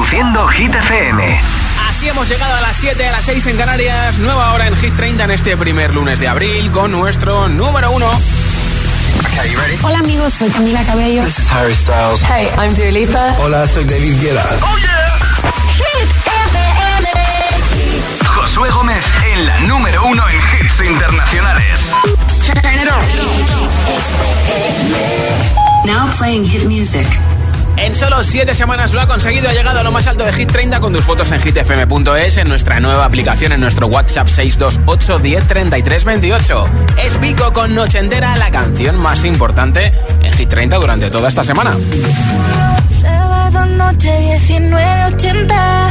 Reproduciendo Hit FM. Así hemos llegado a las 7, a las 6 en Canarias. Nueva hora en Hit 30 en este primer lunes de abril con nuestro número uno. Hola amigos, soy Camila Cabello. This is Harry Styles. Hey, I'm Dua Lipa. Hola, soy David Guetta. Oh yeah. Josué Gómez en la número uno en hits internacionales. Now playing hit music. En solo 7 semanas lo ha conseguido, ha llegado a lo más alto de Hit 30 con tus fotos en hitfm.es, en nuestra nueva aplicación, en nuestro WhatsApp 628 10 33 28. Es Vico con Noche Entera, la canción más importante en Hit 30 durante toda esta semana. Sábado noche 1980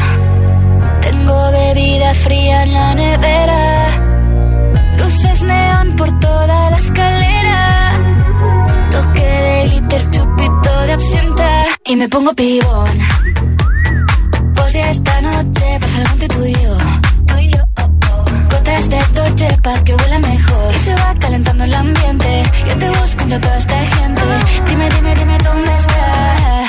Tengo bebida fría en la nevera Luces neón por toda la escalera Toque de glitter, chupito de absenta Y me pongo pibón. Pues ya esta noche pasa algo entre tú y yo. Gotas de Dolce pa' que huela mejor. Y se va calentando el ambiente. Yo te busco entre toda esta gente. Dime, dime, dime dónde está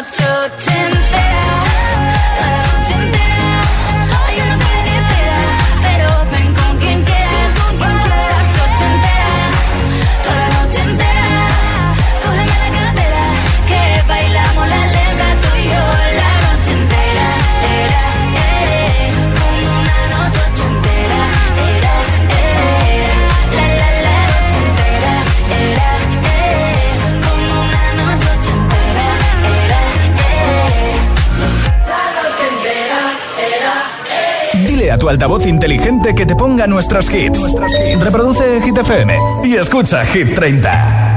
tu altavoz inteligente que te ponga nuestros hits. Reproduce Hit FM y escucha Hit 30.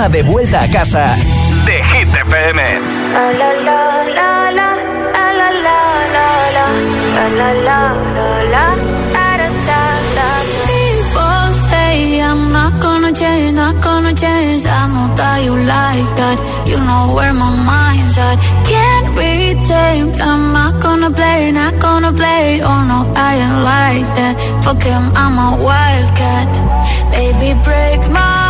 Programa de vuelta a casa de Hit FM. People say I'm not gonna change, not gonna change. I know that you like that. You know where my mind's at. Can't be tamed. I'm not gonna play, not gonna play. Oh no, I ain't like that. Fuck him, I'm a wildcat. Baby, break my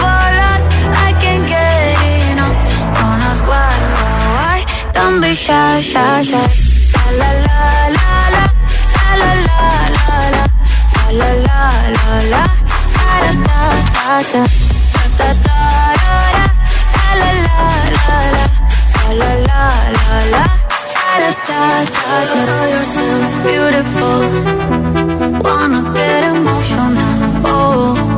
Don't be shy, shy, shy. La la la la la la la la la la la la la la da da da da da da da da la la la la la la la la da da da da Know yourself beautiful Wanna get emotional Oh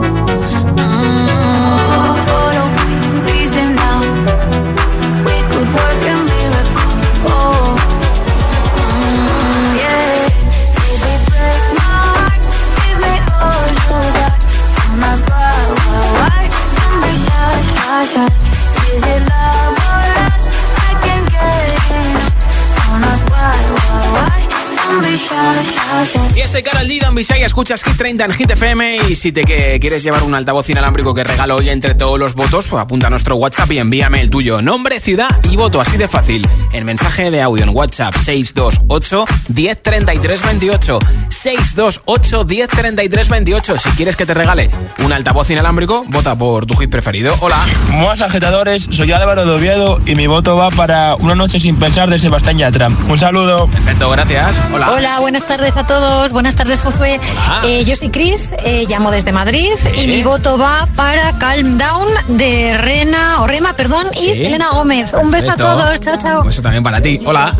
Y este Carol D, Don Bisay, escuchas Hit 30 en Hit FM y si te que quieres llevar un altavoz inalámbrico que regalo hoy entre todos los votos, pues apunta a nuestro WhatsApp y envíame el tuyo. Nombre, ciudad y voto, así de fácil. En mensaje de audio en WhatsApp 628 103328 628 103328 Si quieres que te regale un altavoz inalámbrico, vota por tu hit preferido. Hola. Buenas agitadores, soy Álvaro de Oviedo y mi voto va para Una noche sin pensar de Sebastián Yatra. Un saludo. Perfecto, gracias. Hola. Hola, buenas tardes a todos. Buenas tardes, Josué. Eh, yo soy Cris, eh, llamo desde Madrid y mi voto va para Calm Down de Rena, o Rema, perdón, y Sí. Selena Gómez. Un beso a todos. Chao, chao. También para ti. Hola.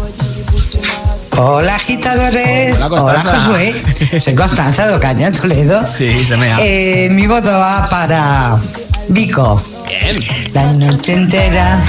Hola agitadores, Hola, hola. Josué, soy Constanza de Ocaña, Toledo. Sí, se me ha. Eh, mi voto va para Vico. Bien. La noche entera,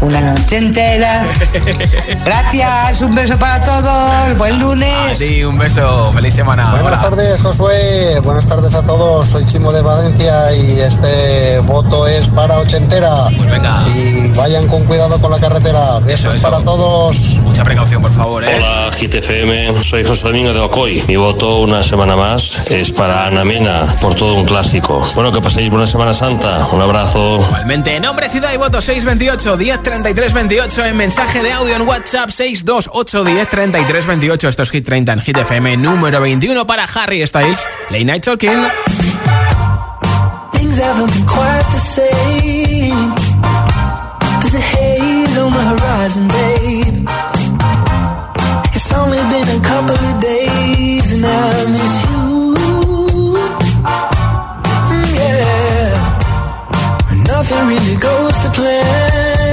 una noche entera. Gracias, un beso para todos, buen lunes. ti, un beso. Feliz semana. Buenas Hola. tardes, Josué. Buenas tardes a todos. Soy Chimo de Valencia y este voto es para ochentera. Pues venga. Y vayan con cuidado con la carretera. Besos eso. para todos. Mucha precaución, por favor, ¿eh? Hola GTFM, soy José Domingo de Ocoy. Mi voto una semana más es para Ana Mena por todo un clásico. Bueno, que paséis buena Semana Santa. Un abrazo. Igualmente, nombre, ciudad y voto 628 1033 28 en mensaje de audio en WhatsApp 628 1033 28. Esto es Hit 30 en Hit FM número 21 para Harry Styles. Late Night Talking. Things haven't been quite the same. There's a haze on the horizon, babe. It's only been a couple of days and I miss you. Mm, yeah. Nothing really goes to plan.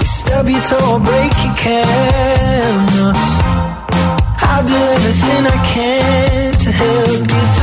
You stub your toe or break your can. I'll do everything I can to help you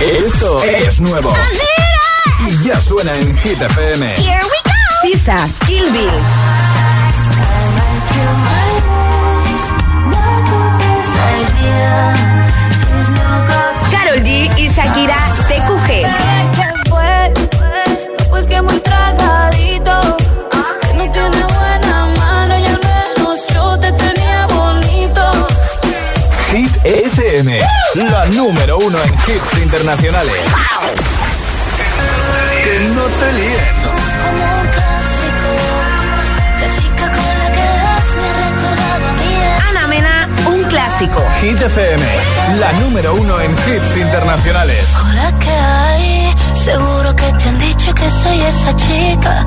Esto es nuevo. Y ya suena en Hit FM. Here we go. Sisa, Kill Bill. Carol G y Shakira TQG. Pues que muy tragadito. Que no tiene buena mano y al menos yo te tenía bonito. Hit FM número uno en hits internacionales. Que no te líes. Somos como un clásico. La chica con la que vas me a. Ana Mena, un clásico. Hit FM, la número uno en hits internacionales. Hola, ¿qué hay? Seguro que te han dicho que soy esa chica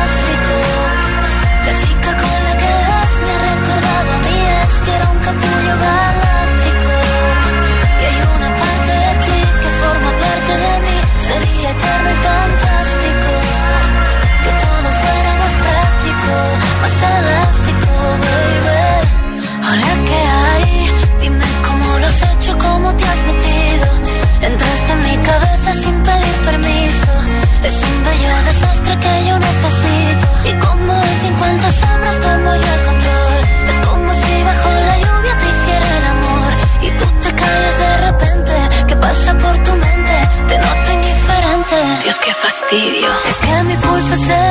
Fantástico. Que todo fuera más práctico, más elástico, baby. Hola, ¿qué hay? Dime cómo lo has hecho, cómo te has metido. Entraste en mi cabeza sin pedir permiso. Es un bello desastre que yo necesito. Y como en 50 sombras tomo yo el control. Es como si bajo la fastidio. Es que mi pulso es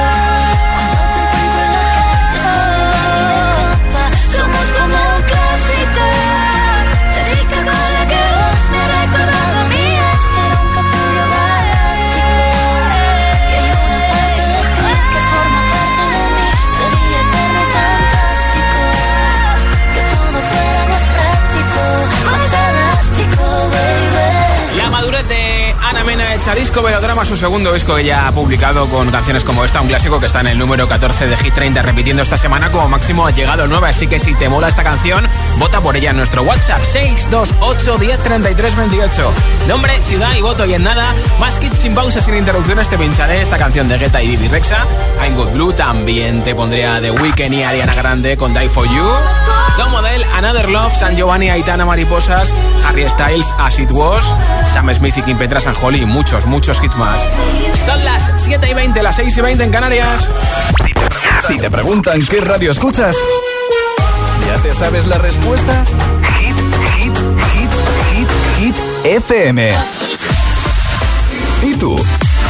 Disco Velodrama, su segundo disco que ya ha publicado con canciones como esta, un clásico que está en el número 14 de Hit 30, repitiendo esta semana como máximo ha llegado 9, así que si te mola esta canción, vota por ella en nuestro WhatsApp 628 10 33 28. Nombre, ciudad y voto y en nada, más hits sin pausa, sin interrupciones, te pincharé esta canción de Guetta y Bibi Rexa, I'm Good Blue, también te pondría The Weeknd y Ariana Grande con Die For You, Tom Model, Another Love, San Giovanni, Aitana Mariposas, Harry Styles, As It Was, Sam Smith y Kim Petra San Holly y muchos hits más. Son las 7 y 20, las 6 y 20 en Canarias. Si te preguntan qué radio escuchas, ¿ya te sabes la respuesta? Hit, hit, hit, hit, hit, FM. ¿Y tú?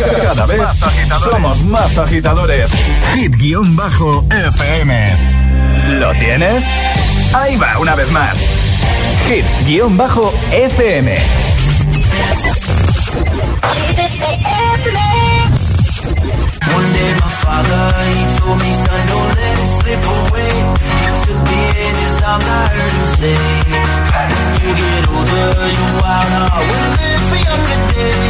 Cada vez somos más agitadores. Hit-FM. ¿Lo tienes? Ahí va, una vez más. Hit-FM. One day my father, he told me, son, don't let it slip away. He took me in his arms, I heard him say, when you get older, your wild heart will live for younger days.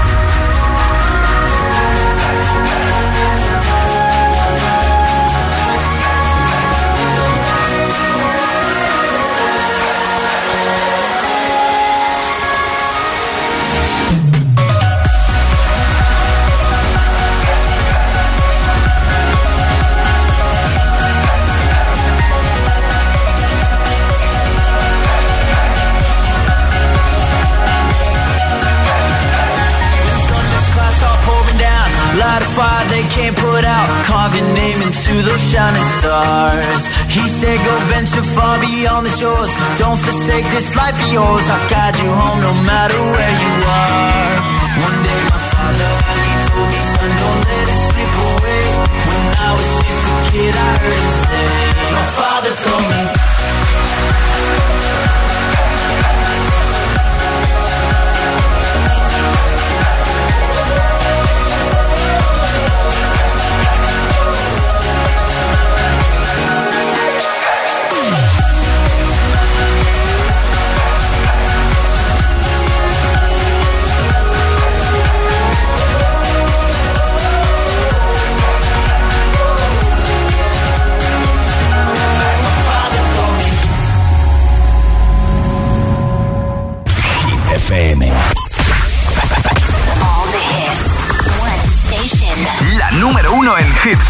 shores. Don't forsake this life of yours. I'll guide you home no matter where you are. One day, my father, he told me, Son, don't let it slip away. When I was just a kid, I heard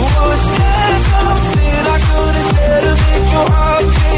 Was there something I could have said to make your heart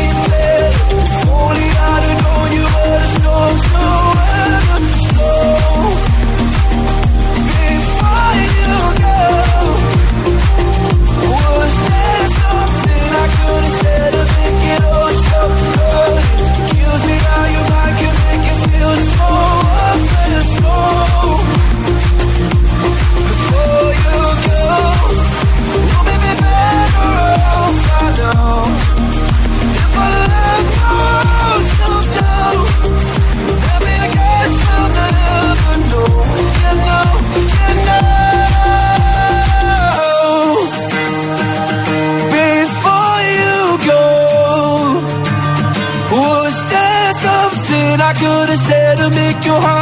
could have said to make your heart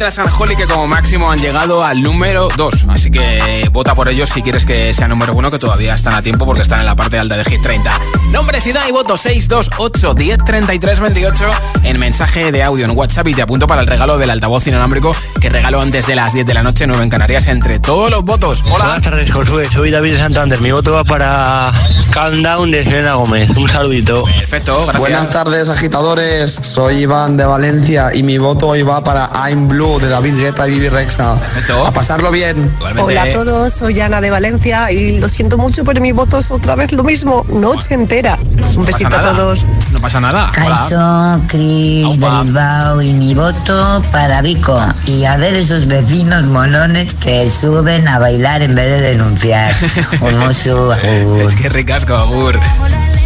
And Holly que como máximo han llegado al número 2. Así que vota por ellos si quieres que sea número 1, que todavía están a tiempo porque están en la parte alta de Hit 30. Nombre, ciudad y voto 628 10 33 28 en mensaje de audio en WhatsApp y te apunto para el regalo del altavoz inalámbrico que regaló antes de las 10 de la noche, 9 en Canarias, entre todos los votos. Hola. Buenas tardes, Josué. Soy David de Santander. Mi voto va para Calm Down de Selena Gómez. Un saludito. Perfecto, gracias. Buenas tardes, agitadores. Soy Iván de Valencia y mi voto hoy va para I'm Blue de David Guetta y Vivi Rexa. A pasarlo bien. Hola a todos, soy Ana de Valencia y lo siento mucho, pero mi voto es otra vez lo mismo, noche entera. Un besito a todos. No pasa nada. Caixo, Cris de Bilbao y mi voto para Vico. Y a ver esos vecinos molones que suben a bailar en vez de denunciar. Un mozo, Es que ricasco, Agur.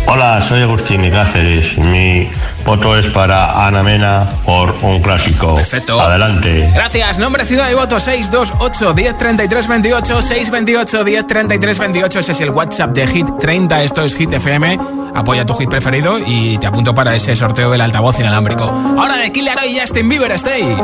Hola, soy Agustín de Cáceres. Mi voto es para Ana Mena por un clásico. Perfecto. Adelante. Gracias. Nombre, ciudad y voto 628 1033 28 628 1033 28. Ese es el WhatsApp de Hit 30. Esto es Hit FM. Apoya tu hit preferido y te apunto para ese sorteo del altavoz inalámbrico. Ahora de Killer y Justin Bieber, stay.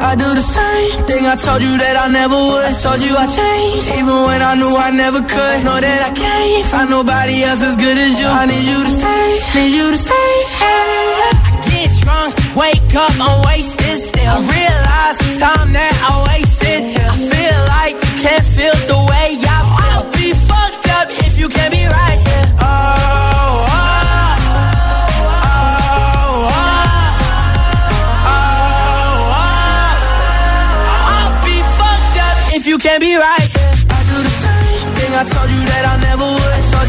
I do the same thing I told you that I never would. I told you I changed, even when I knew I never could. Know that I can't find nobody else as good as you. I need you to stay, need you to stay. Hey. I get drunk, wake up, I'm wasted still. I realize the time that I wasted. I feel like you can't feel the way I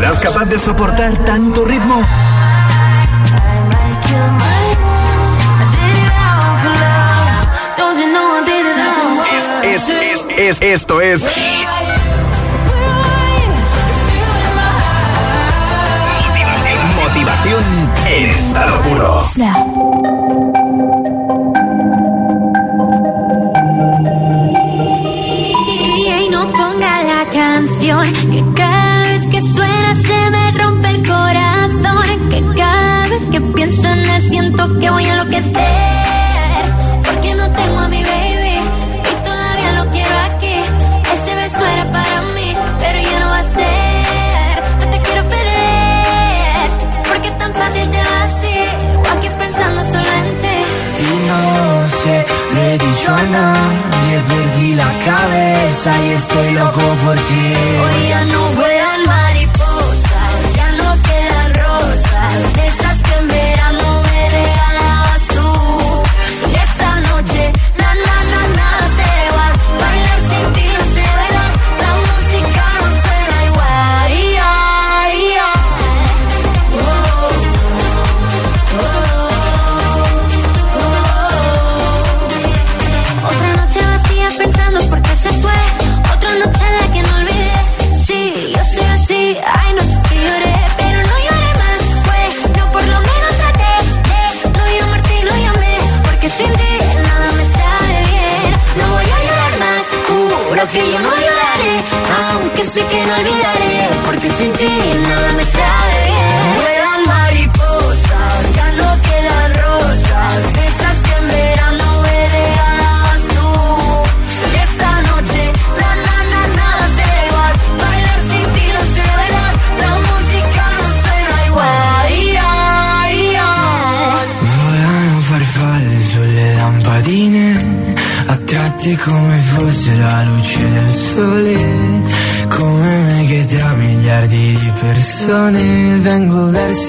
¿Serás capaz de soportar tanto ritmo? Es, es, es, esto es Motivación en estado puro. Siento que voy a enloquecer. Porque no tengo a mi baby y todavía lo quiero aquí. Ese beso era para mí, pero ya no va a ser. No te quiero perder. Porque es tan fácil te va así. O aquí pensando solo en ti. Y no sé, le he dicho a nadie, perdí la cabeza y estoy loco por ti. Hoy ya no vuelan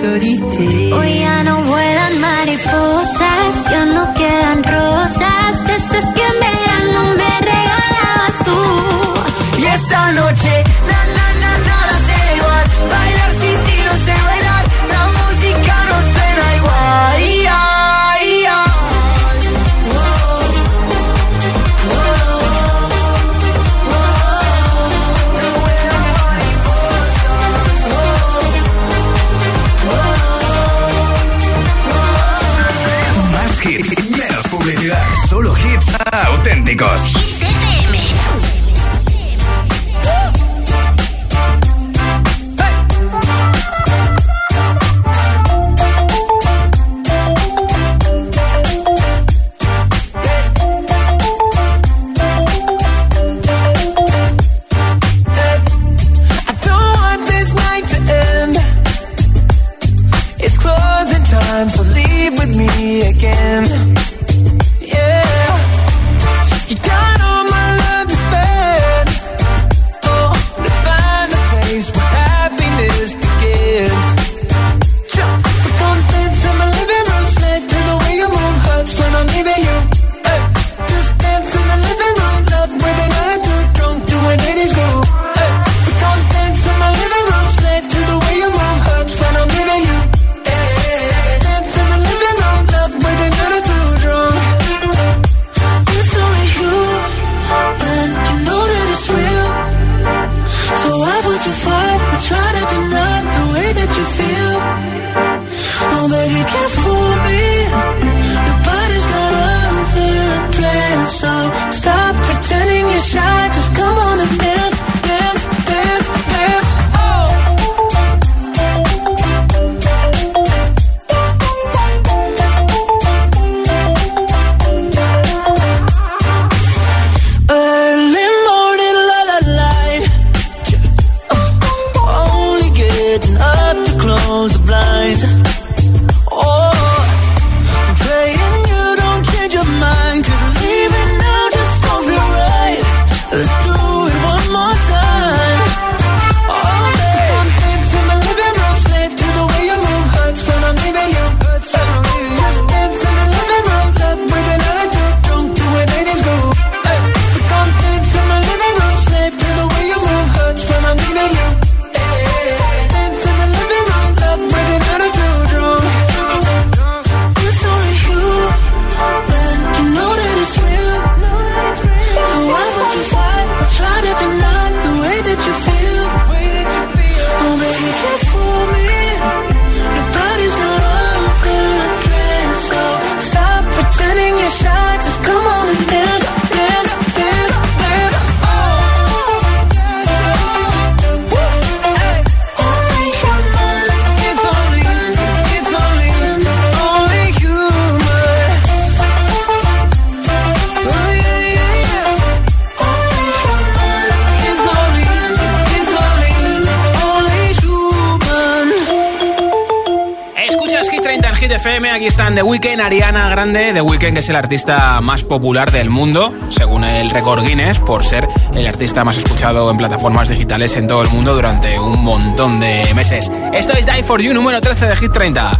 solitaire again. De Weekend, Ariana Grande de Weekend, que es el artista más popular del mundo, según el récord Guinness, por ser el artista más escuchado en plataformas digitales en todo el mundo durante un montón de meses. Esto es Die for You número 13 de Hit 30.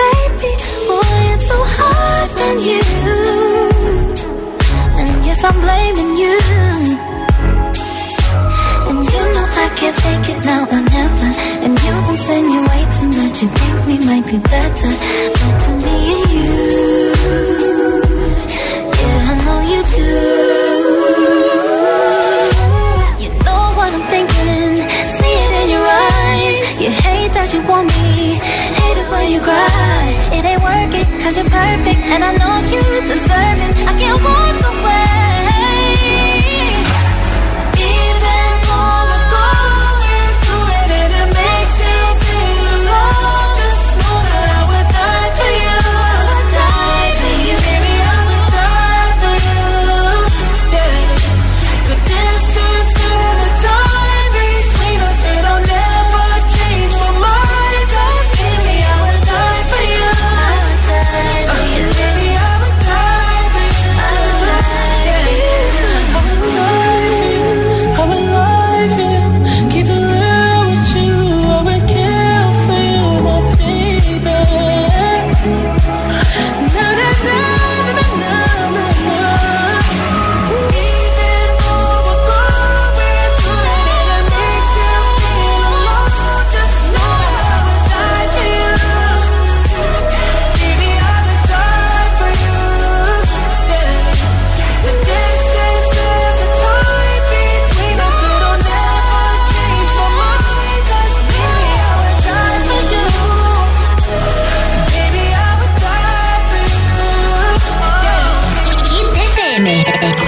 Baby, boy, it's so hard when you. And yes, I'm blaming you. And you know I can't take it now or never. And you've been insinuating that you think we might be better. But to me, you. Yeah, I know you do. you cry. It ain't working, cause you're perfect, and I know you deserve it. I can't walk away. me.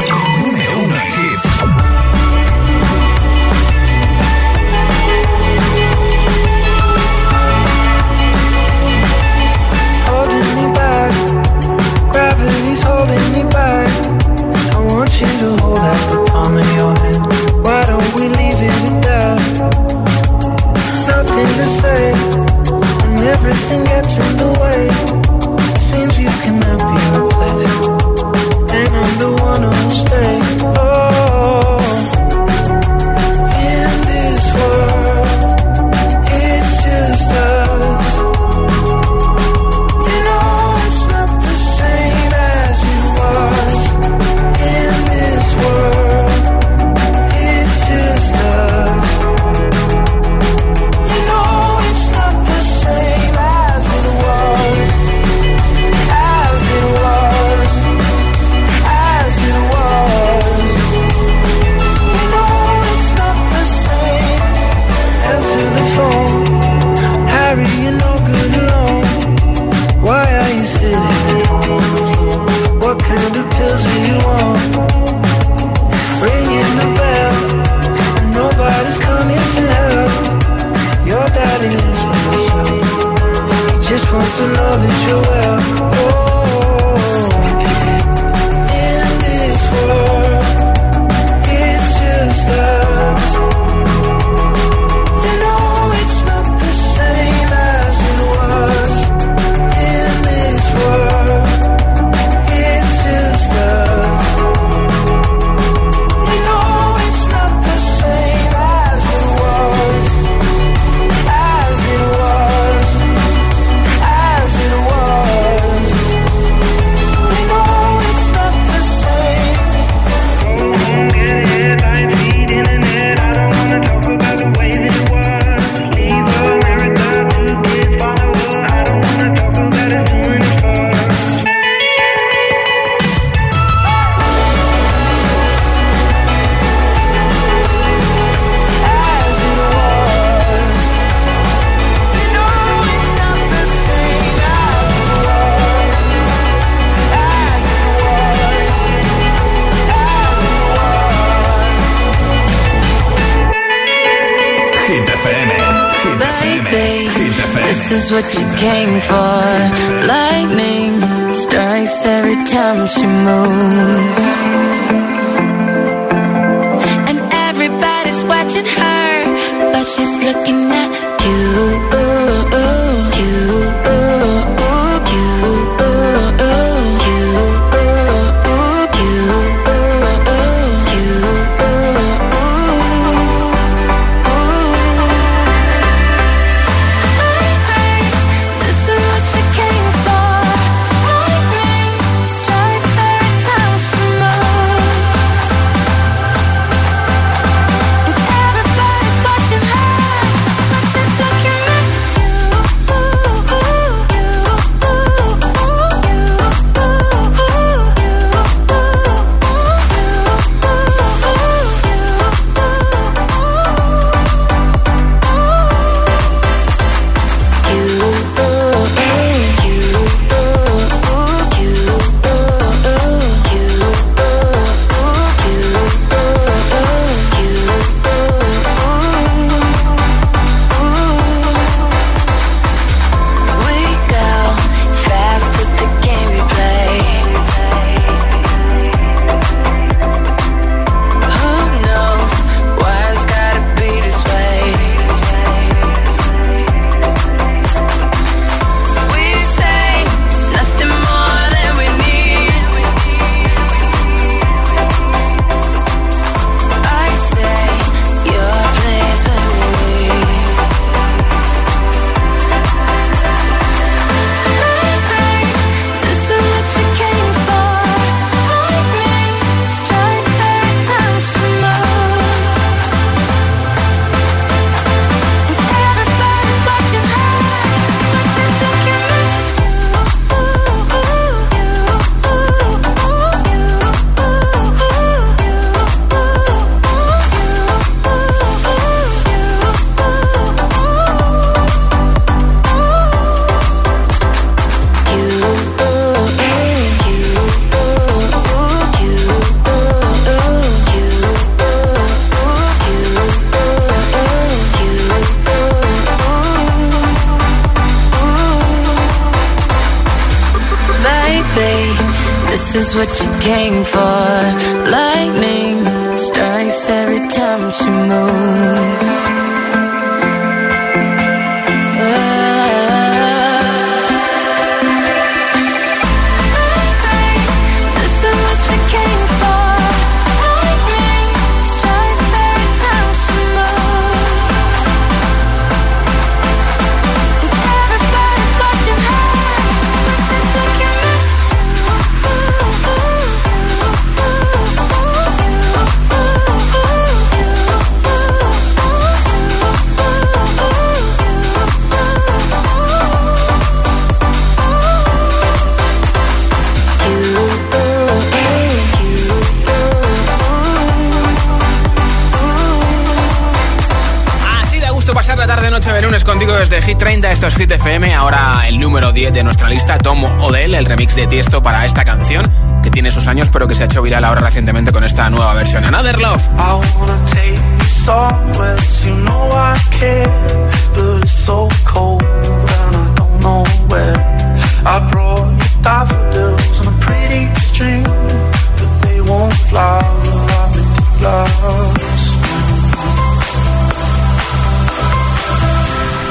Hit 30, esto es Hit FM. Ahora el número 10 de nuestra lista, Tom Odell, el remix de Tiesto para esta canción, que tiene sus años, pero que se ha hecho viral ahora recientemente con esta nueva versión. Another Love.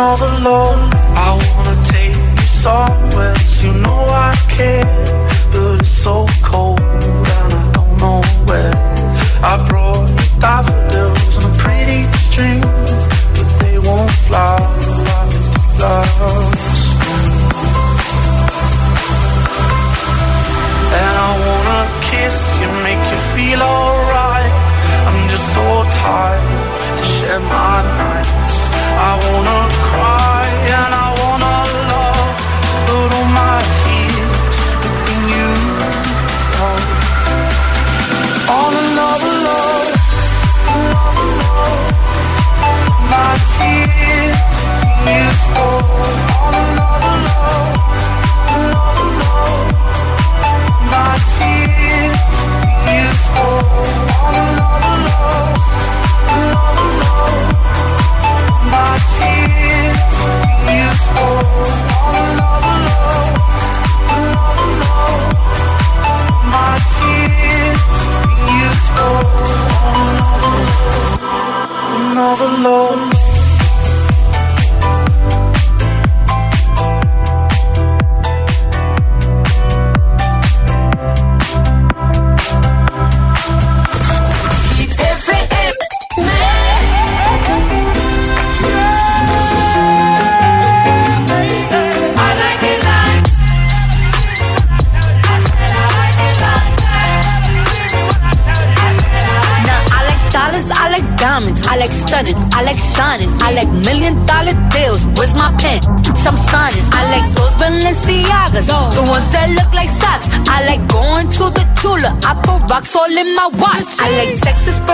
another love. I wanna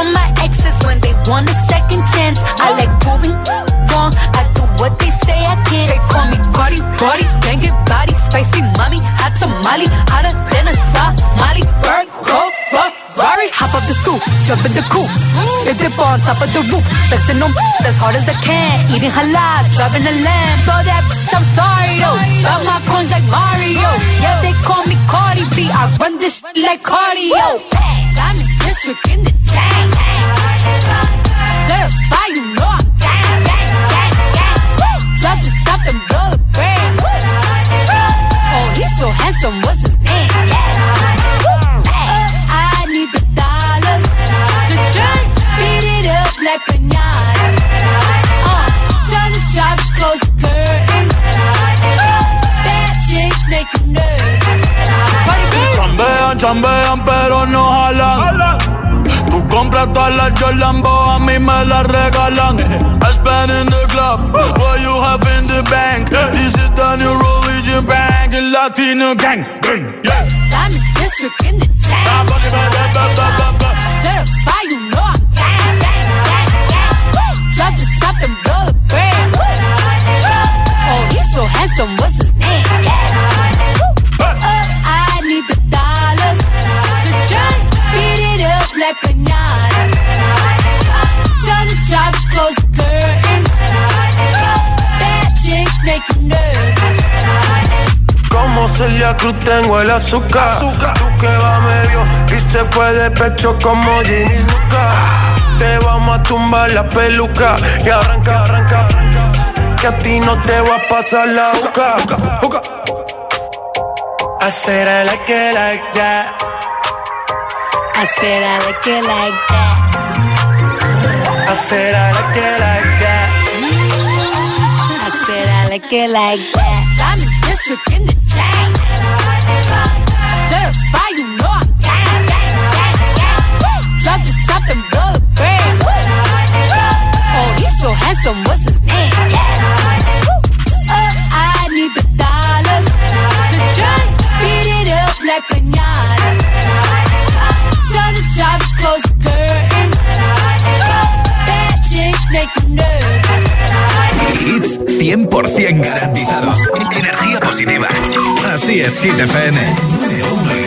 from my exes when they want a second chance. I like proving wrong. I do what they say I can't. They call me Cardi, Cardi, banging body, spicy mommy, hot tamale, hotter than a Somali. Bird, go, Rari, hop up the stoop, jump in the coop. Hit dip on top of the roof, flexing them as hard as I can. Eating halal, driving a lamb. So that bitch, I'm sorry though. Got my coins like Mario. Yeah, they call me Cardi B. I run this shit like cardio. In district in the you know I'm gang, gang, gang, gang. Oh, he's so handsome, what's his name? Chambean pero no jalan. Tú compras todas las Jordan, a mí me las regalan. I spend in the club, what you have in the bank. This is the new religion bank, el Latino gang. Yeah. Diamond district in the chain. Certified, you know I'm gang, gang, gang, gang. Drop the top and blow the brand. Oh, he's so handsome, what's his name? Yeah. Tell the job to close the curtains. Bad chick make you nervous. Como Celia Cruz tengo el azúcar. Tú que va medio y se fue de pecho como Ginny Luca. Te vamos a tumbar la peluca y arranca, arranca, arranca. Que a ti no te va a pasar la boca. I said I like it like that. I said I like it like that. I said I like it like that. I said I like it like that. Diamond district in the chain. Certified, you know I'm gang, gang, gang, gang. Drop the top and blow the brand. Oh, he's so handsome, what's his name? Yeah. Oh, I need the dollars to jump, beat it up like pinata. Tell the job close Hits 100% garantizados. Energía positiva. Así es, Hit FM.